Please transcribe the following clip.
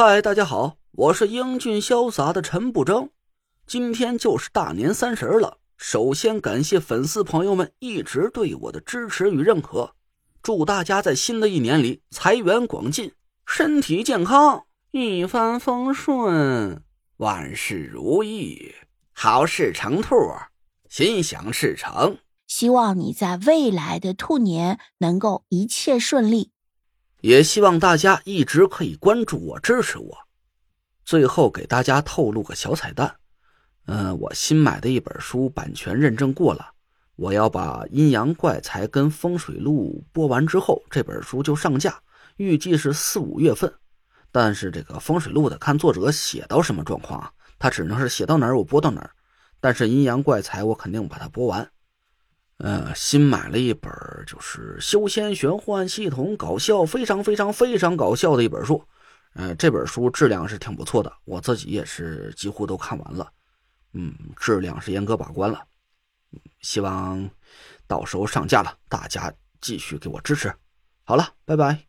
嗨，大家好，我是英俊潇洒的陈不争。今天就是大年三十了，首先感谢粉丝朋友们一直对我的支持与认可，祝大家在新的一年里财源广进，身体健康，一帆风顺，万事如意，好事成兔，心想事成。希望你在未来的兔年能够一切顺利。也希望大家一直可以关注我、支持我。最后给大家透露个小彩蛋，嗯，我新买的一本书版权认证过了，我要把《阴阳怪才》跟《风水录》播完之后，这本书就上架，预计是四五月份。但是这个《风水录》的看作者写到什么状况？他只能是写到哪儿我播到哪儿。但是《阴阳怪才》我肯定把它播完。呃，新买了一本就是修仙玄幻系统搞笑，非常非常非常搞笑的一本书。呃，这本书质量是挺不错的，我自己也是几乎都看完了。嗯，质量是严格把关了。希望到时候上架了，大家继续给我支持。好了，拜拜。